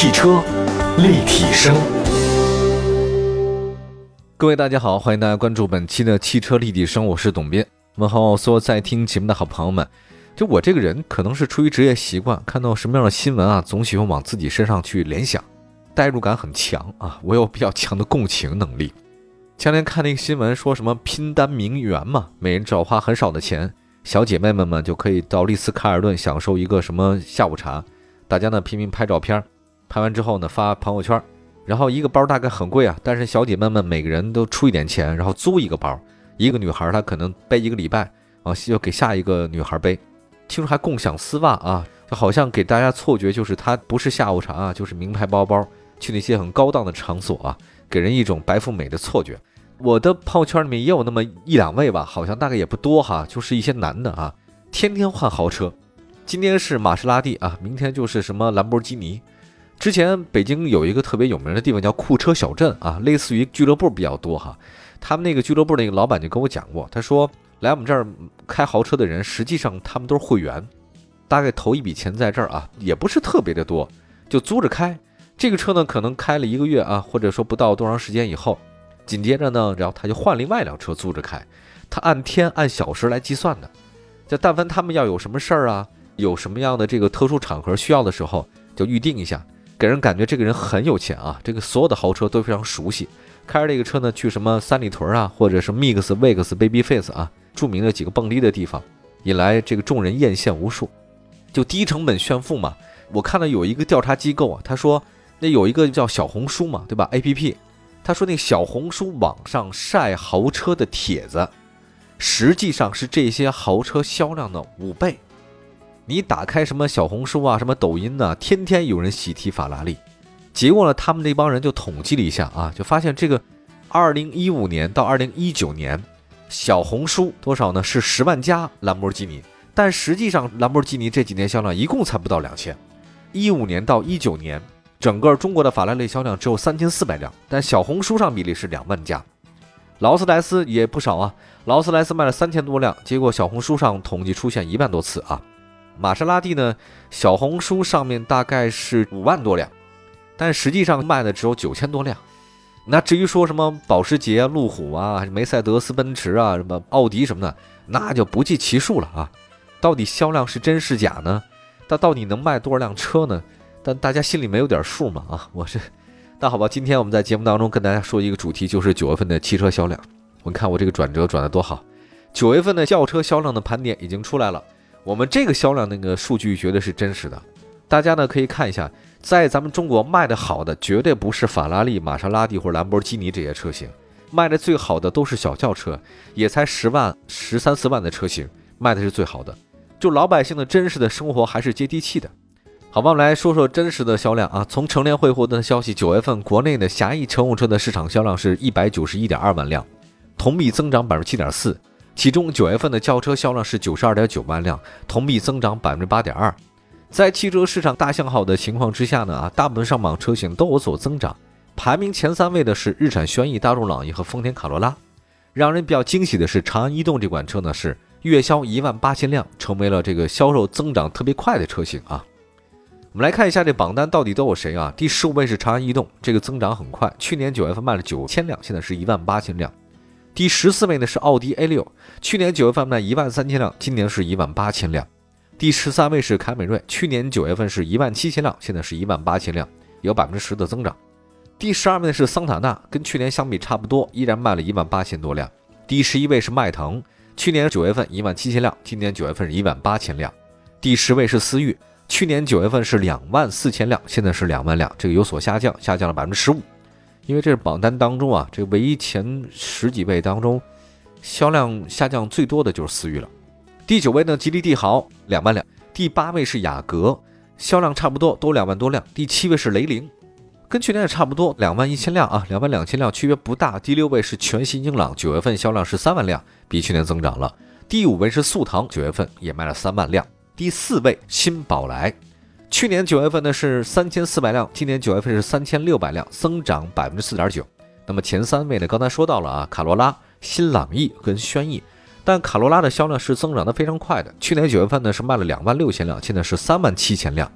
汽车立体声，各位大家好，欢迎大家关注本期的汽车立体声，我是董斌。问候所有在听节目的好朋友们。就我这个人，可能是出于职业习惯，看到什么样的新闻啊，总喜欢往自己身上去联想，代入感很强啊，我有比较强的共情能力。前天看那个新闻，说什么拼单名媛嘛，每人只要花很少的钱，小姐妹们们就可以到丽思卡尔顿享受一个什么下午茶，大家呢拼命拍照片，拍完之后呢发朋友圈，然后一个包大概很贵啊，但是小姐妹们每个人都出一点钱，然后租一个包，一个女孩她可能背一个礼拜啊，就给下一个女孩背。听说还共享丝袜啊，就好像给大家错觉，就是它不是下午茶啊，就是名牌包包，去那些很高档的场所啊，给人一种白富美的错觉。我的朋友圈里面也有那么一两位吧，好像大概也不多哈，就是一些男的啊，天天换豪车，今天是玛莎拉蒂啊，明天就是什么兰博基尼。之前北京有一个特别有名的地方叫库车小镇啊，类似于俱乐部比较多哈，他们那个俱乐部那个老板就跟我讲过，他说。来我们这儿开豪车的人，实际上他们都是会员，大概投一笔钱在这儿啊，也不是特别的多，就租着开。这个车呢，可能开了一个月啊，或者说不到多长时间以后，紧接着呢，然后他就换另外一辆车租着开，他按天按小时来计算的。就但凡他们要有什么事儿啊，有什么样的这个特殊场合需要的时候，就预定一下，给人感觉这个人很有钱啊。这个所有的豪车都非常熟悉，开着这个车呢，去什么三里屯啊，或者是 Mix、Vex、Babyface 啊。著名的几个蹦迪的地方，引来这个众人艳羡无数，就低成本炫富嘛。我看到有一个调查机构啊，他说那有一个叫小红书嘛，对吧？A P P，他说那小红书网上晒豪车的帖子，实际上是这些豪车销量的五倍。你打开什么小红书啊，什么抖音呢，天天有人喜提法拉利。结果呢，他们那帮人就统计了一下啊，就发现这个二零一五年到二零一九年。小红书多少呢？是十万加兰博基尼，但实际上兰博基尼这几年销量一共才不到两千。一五年到一九年，整个中国的法拉利销量只有三千四百辆，但小红书上比例是两万加。劳斯莱斯也不少啊，劳斯莱斯卖了三千多辆，结果小红书上统计出现一万多次啊。玛莎拉蒂呢，小红书上面大概是五万多辆，但实际上卖的只有九千多辆。那至于说什么保时捷、路虎啊、梅赛德斯奔驰啊、什么奥迪什么的，那就不计其数了啊！到底销量是真是假呢？它到底能卖多少辆车呢？但大家心里没有点数吗？啊，我是…… 那好吧，今天我们在节目当中跟大家说一个主题，就是九月份的汽车销量。我们看我这个转折转的多好！九月份的轿车销量的盘点已经出来了，我们这个销量那个数据绝对是真实的，大家呢可以看一下。在咱们中国卖的好的，绝对不是法拉利、玛莎拉蒂或者兰博基尼这些车型，卖的最好的都是小轿车，也才十万、十三四万的车型，卖的是最好的。就老百姓的真实的生活还是接地气的。好吧，我们来说说真实的销量啊。从成联会获得的消息，九月份国内的狭义乘用车的市场销量是一百九十一点二万辆，同比增长百分之七点四。其中九月份的轿车销量是九十二点九万辆，同比增长百分之八点二。在汽车市场大向好的情况之下呢，啊，大部分上榜车型都有所增长。排名前三位的是日产轩逸、大众朗逸和丰田卡罗拉。让人比较惊喜的是，长安逸动这款车呢是月销一万八千辆，成为了这个销售增长特别快的车型啊。我们来看一下这榜单到底都有谁啊？第十五位是长安逸动，这个增长很快，去年九月份卖了九千辆，现在是一万八千辆。第十四位呢是奥迪 A 六，去年九月份卖一万三千辆，今年是一万八千辆。第十三位是凯美瑞，去年九月份是一万七千辆，现在是一万八千辆，有百分之十的增长。第十二位是桑塔纳，跟去年相比差不多，依然卖了一万八千多辆。第十一位是迈腾，去年九月份一万七千辆，今年九月份是一万八千辆。第十位是思域，去年九月份是两万四千辆，现在是两万辆，这个有所下降，下降了百分之十五。因为这是榜单当中啊，这唯一前十几位当中销量下降最多的就是思域了。第九位呢，吉利帝豪两万辆。第八位是雅阁，销量差不多，都两万多辆。第七位是雷凌，跟去年也差不多，两万一千辆啊，两万两千辆，区别不大。第六位是全新英朗，九月份销量是三万辆，比去年增长了。第五位是速腾，九月份也卖了三万辆。第四位新宝来，去年九月份呢是三千四百辆，今年九月份是三千六百辆，增长百分之四点九。那么前三位呢，刚才说到了啊，卡罗拉、新朗逸跟轩逸。但卡罗拉的销量是增长的非常快的，去年九月份呢是卖了两万六千辆，现在是三万七千辆。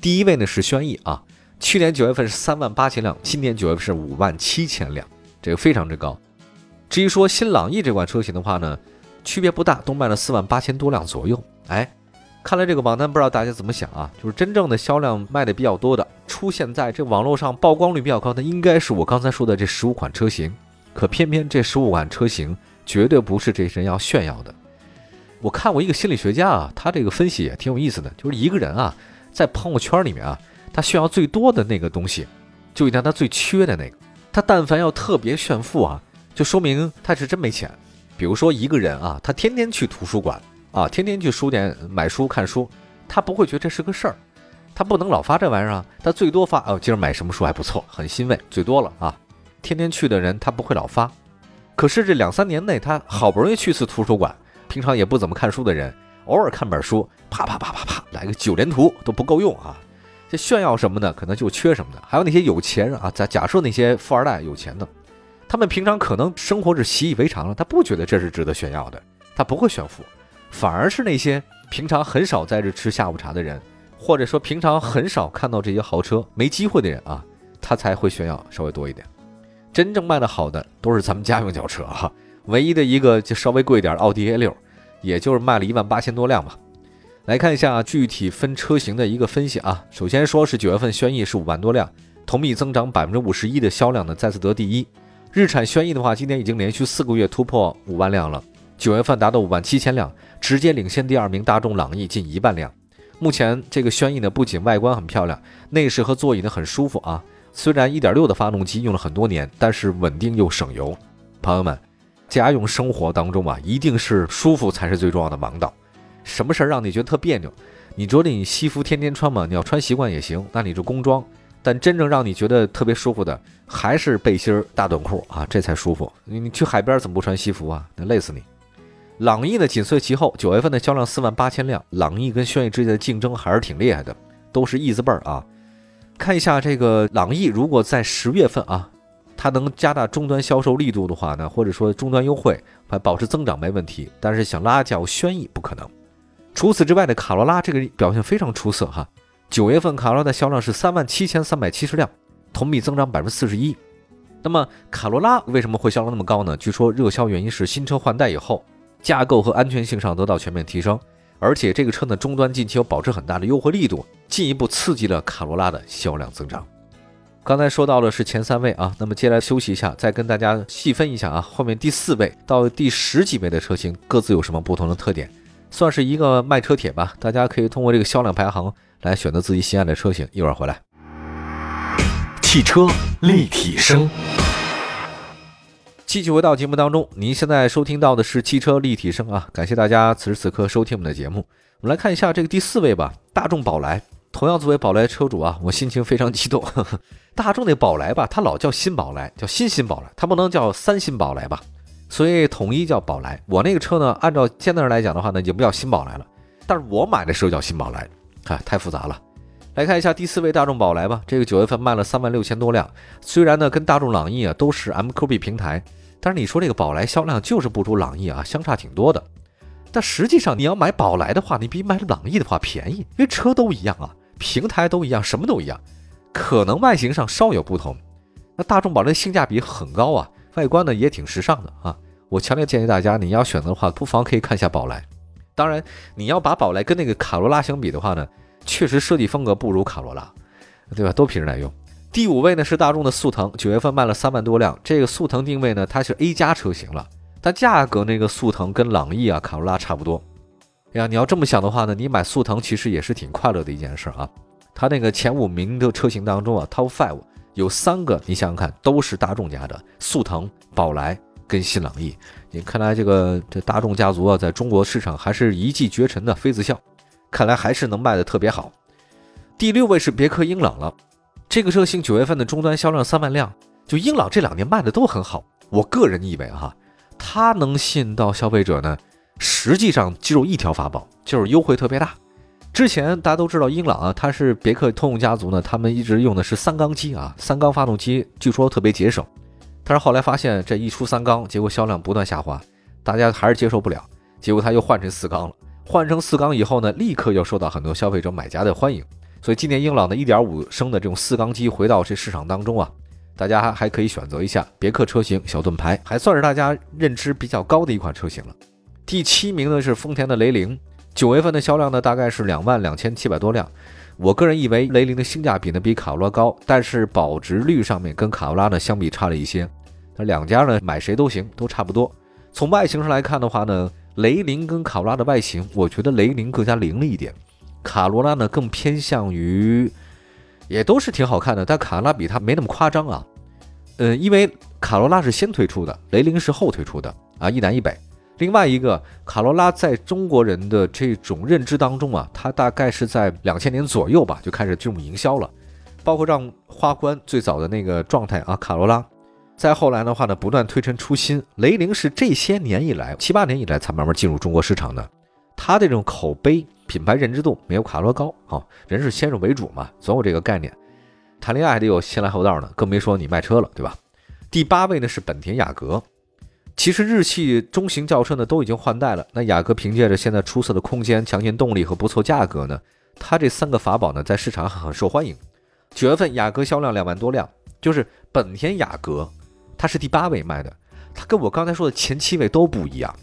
第一位呢是轩逸啊，去年九月份是三万八千辆，今年九月份是五万七千辆，这个非常之高。至于说新朗逸这款车型的话呢，区别不大，都卖了四万八千多辆左右。哎，看来这个榜单不知道大家怎么想啊？就是真正的销量卖的比较多的，出现在这网络上曝光率比较高的，应该是我刚才说的这十五款车型。可偏偏这十五款车型绝对不是这些人要炫耀的。我看过一个心理学家啊，他这个分析也挺有意思的，就是一个人啊，在朋友圈里面啊，他炫耀最多的那个东西，就一定他最缺的那个。他但凡要特别炫富啊，就说明他是真没钱。比如说一个人啊，他天天去图书馆啊，天天去书店买书看书，他不会觉得这是个事儿，他不能老发这玩意儿啊，他最多发哦，今儿买什么书还不错，很欣慰，最多了啊。天天去的人，他不会老发。可是这两三年内，他好不容易去次图书馆，平常也不怎么看书的人，偶尔看本书，啪啪啪啪啪来个九连图都不够用啊！这炫耀什么呢？可能就缺什么的。还有那些有钱人啊，假假设那些富二代有钱的，他们平常可能生活是习以为常了，他不觉得这是值得炫耀的，他不会炫富。反而是那些平常很少在这吃下午茶的人，或者说平常很少看到这些豪车、没机会的人啊，他才会炫耀稍微多一点。真正卖的好的都是咱们家用轿车哈，唯一的一个就稍微贵点奥迪 A 六，也就是卖了一万八千多辆吧。来看一下具体分车型的一个分析啊。首先说是九月份轩逸是五万多辆，同比增长百分之五十一的销量呢再次得第一。日产轩逸的话，今年已经连续四个月突破五万辆了，九月份达到五万七千辆，直接领先第二名大众朗逸近一万辆。目前这个轩逸呢，不仅外观很漂亮，内饰和座椅呢很舒服啊。虽然1.6的发动机用了很多年，但是稳定又省油。朋友们，家用生活当中啊，一定是舒服才是最重要的王道。什么事儿让你觉得特别扭？你觉得你西服天天穿吗？你要穿习惯也行，那你就工装。但真正让你觉得特别舒服的，还是背心儿、大短裤啊，这才舒服。你你去海边怎么不穿西服啊？那累死你。朗逸呢紧随其后，九月份的销量四万八千辆。朗逸跟轩逸之间的竞争还是挺厉害的，都是 E 字辈儿啊。看一下这个朗逸，如果在十月份啊，它能加大终端销售力度的话呢，或者说终端优惠，还保持增长没问题。但是想拉叫轩逸不可能。除此之外的卡罗拉这个表现非常出色哈，九月份卡罗拉的销量是三万七千三百七十辆，同比增长百分之四十一。那么卡罗拉为什么会销量那么高呢？据说热销原因是新车换代以后，架构和安全性上得到全面提升。而且这个车呢，终端近期有保持很大的优惠力度，进一步刺激了卡罗拉的销量增长。刚才说到的是前三位啊，那么接下来休息一下，再跟大家细分一下啊，后面第四位到第十几位的车型各自有什么不同的特点，算是一个卖车帖吧。大家可以通过这个销量排行来选择自己心爱的车型。一会儿回来，汽车立体声。继续回到节目当中，您现在收听到的是汽车立体声啊，感谢大家此时此刻收听我们的节目。我们来看一下这个第四位吧，大众宝来。同样作为宝来车主啊，我心情非常激动。大众那宝来吧，它老叫新宝来，叫新新宝来，它不能叫三新宝来吧？所以统一叫宝来。我那个车呢，按照现在人来讲的话呢，也不叫新宝来了。但是我买的时候叫新宝来，啊，太复杂了。来看一下第四位大众宝来吧，这个九月份卖了三万六千多辆。虽然呢，跟大众朗逸啊都是 MQB 平台。但是你说这个宝来销量就是不如朗逸啊，相差挺多的。但实际上你要买宝来的话，你比买朗逸的话便宜，因为车都一样啊，平台都一样，什么都一样，可能外形上稍有不同。那大众宝来性价比很高啊，外观呢也挺时尚的啊。我强烈建议大家，你要选择的话，不妨可以看一下宝来。当然，你要把宝来跟那个卡罗拉相比的话呢，确实设计风格不如卡罗拉，对吧？都皮实耐用。第五位呢是大众的速腾，九月份卖了三万多辆。这个速腾定位呢，它是 A 加车型了，但价格那个速腾跟朗逸啊、卡罗拉差不多。哎呀，你要这么想的话呢，你买速腾其实也是挺快乐的一件事啊。它那个前五名的车型当中啊，Top Five 有三个，你想想看，都是大众家的，速腾、宝来跟新朗逸。你看来这个这大众家族啊，在中国市场还是一骑绝尘的妃子笑，看来还是能卖的特别好。第六位是别克英朗了。这个车型九月份的终端销量三万辆，就英朗这两年卖的都很好。我个人以为哈，它能吸引到消费者呢，实际上只有一条法宝，就是优惠特别大。之前大家都知道英朗啊，它是别克通用家族呢，他们一直用的是三缸机啊，三缸发动机据说特别节省。但是后来发现这一出三缸，结果销量不断下滑，大家还是接受不了。结果它又换成四缸了，换成四缸以后呢，立刻又受到很多消费者买家的欢迎。所以今年英朗的1.5升的这种四缸机回到这市场当中啊，大家还还可以选择一下别克车型小盾牌，还算是大家认知比较高的一款车型了。第七名呢是丰田的雷凌，九月份的销量呢大概是两万两千七百多辆。我个人以为雷凌的性价比呢比卡罗拉高，但是保值率上面跟卡罗拉呢相比差了一些。那两家呢买谁都行，都差不多。从外形上来看的话呢，雷凌跟卡罗拉的外形，我觉得雷凌更加凌厉一点，卡罗拉呢更偏向于，也都是挺好看的，但卡罗拉比它没那么夸张啊。嗯，因为卡罗拉是先推出的，雷凌是后推出的啊，一南一北。另外一个，卡罗拉在中国人的这种认知当中啊，它大概是在两千年左右吧就开始进入营销了，包括让花冠最早的那个状态啊，卡罗拉，再后来的话呢，不断推陈出新。雷凌是这些年以来七八年以来才慢慢进入中国市场的，它的这种口碑、品牌认知度没有卡罗高啊，人是先入为主嘛，总有这个概念。谈恋爱还得有先来后到呢，更别说你卖车了，对吧？第八位呢是本田雅阁。其实日系中型轿车呢都已经换代了，那雅阁凭借着现在出色的空间、强劲动力和不错价格呢，它这三个法宝呢在市场很受欢迎。九月份雅阁销量两万多辆，就是本田雅阁，它是第八位卖的，它跟我刚才说的前七位都不一样，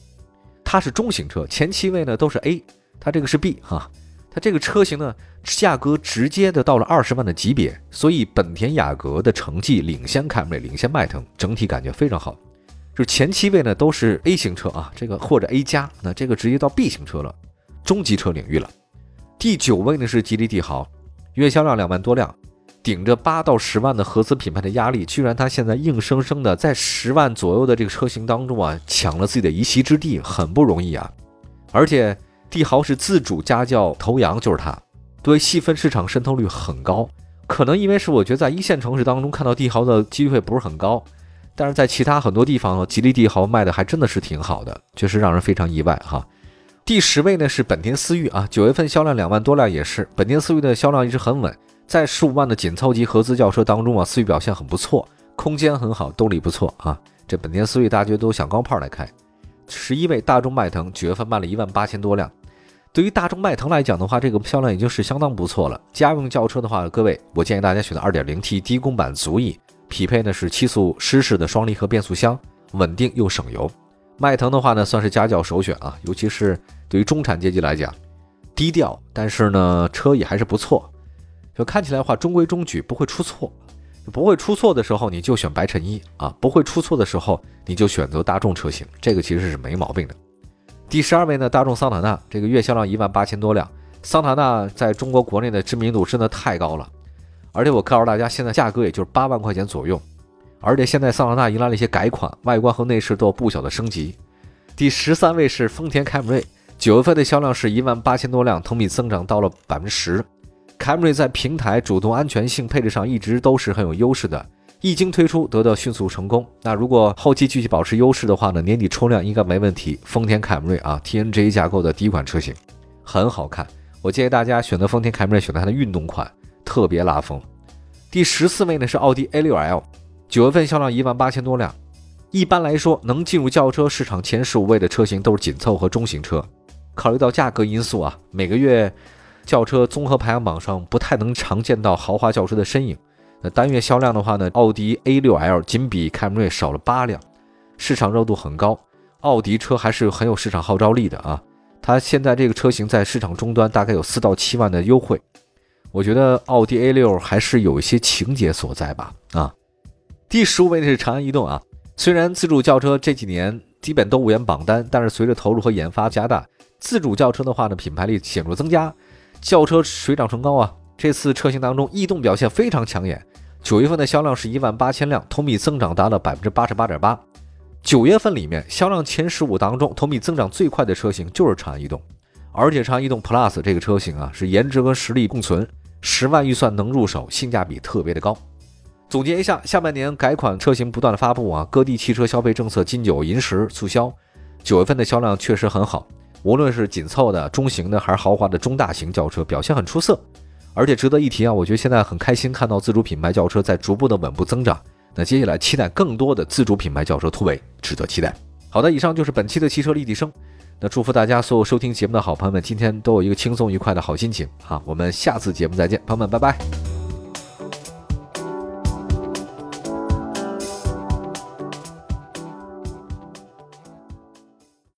它是中型车，前七位呢都是 A，它这个是 B 哈，它这个车型呢价格直接的到了二十万的级别，所以本田雅阁的成绩领先凯美瑞，领先迈腾，整体感觉非常好。就是前七位呢都是 A 型车啊，这个或者 A 加，那这个直接到 B 型车了，中级车领域了。第九位呢是吉利帝豪，月销量两万多辆，顶着八到十万的合资品牌的压力，居然它现在硬生生的在十万左右的这个车型当中啊，抢了自己的一席之地，很不容易啊。而且帝豪是自主家轿头羊，就是它，对细分市场渗透率很高。可能因为是我觉得在一线城市当中看到帝豪的机会不是很高。但是在其他很多地方，吉利帝豪卖的还真的是挺好的，确实让人非常意外哈。第十位呢是本田思域啊，九月份销量两万多辆，也是本田思域的销量一直很稳，在十五万的紧凑级合资轿车当中啊，思域表现很不错，空间很好，动力不错啊。这本田思域大家都想高炮来开。十一位大众迈腾九月份卖了一万八千多辆，对于大众迈腾来讲的话，这个销量已经是相当不错了。家用轿车的话，各位我建议大家选择二点零 T 低功版足矣。匹配呢是七速湿式的双离合变速箱，稳定又省油。迈腾的话呢，算是家轿首选啊，尤其是对于中产阶级来讲，低调，但是呢车也还是不错。就看起来的话中规中矩，不会出错。不会出错的时候，你就选白衬衣啊；不会出错的时候，你就选择大众车型，这个其实是没毛病的。第十二位呢，大众桑塔纳，这个月销量一万八千多辆。桑塔纳在中国国内的知名度真的太高了。而且我告诉大家，现在价格也就是八万块钱左右，而且现在桑塔纳迎来了一些改款，外观和内饰都有不小的升级。第十三位是丰田凯美瑞，九月份的销量是一万八千多辆，同比增长到了百分之十。凯美瑞在平台、主动安全性、配置上一直都是很有优势的，一经推出得到迅速成功。那如果后期继续保持优势的话呢，年底冲量应该没问题。丰田凯美瑞啊，TNGA 架构的第一款车型，很好看，我建议大家选择丰田凯美瑞，选择它的运动款。特别拉风。第十四位呢是奥迪 A6L，九月份销量一万八千多辆。一般来说，能进入轿车市场前十五位的车型都是紧凑和中型车。考虑到价格因素啊，每个月轿车综合排行榜上不太能常见到豪华轿车的身影。那单月销量的话呢，奥迪 A6L 仅比凯美瑞少了八辆，市场热度很高。奥迪车还是很有市场号召力的啊。它现在这个车型在市场终端大概有四到七万的优惠。我觉得奥迪 A 六还是有一些情节所在吧。啊，第十五位的是长安逸动啊。虽然自主轿车这几年基本都无缘榜单，但是随着投入和研发加大，自主轿车的话呢，品牌力显著增加，轿车水涨船高啊。这次车型当中，逸动表现非常抢眼，九月份的销量是一万八千辆，同比增长达到百分之八十八点八。九月份里面销量前十五当中，同比增长最快的车型就是长安逸动，而且长安逸动 Plus 这个车型啊，是颜值和实力共存。十万预算能入手，性价比特别的高。总结一下，下半年改款车型不断的发布啊，各地汽车消费政策金九银十促销，九月份的销量确实很好，无论是紧凑的、中型的还是豪华的中大型轿车，表现很出色。而且值得一提啊，我觉得现在很开心看到自主品牌轿车在逐步的稳步增长。那接下来期待更多的自主品牌轿车突围，值得期待。好的，以上就是本期的汽车立体声。那祝福大家所有收听节目的好朋友们，今天都有一个轻松愉快的好心情。好，我们下次节目再见，朋友们，拜拜。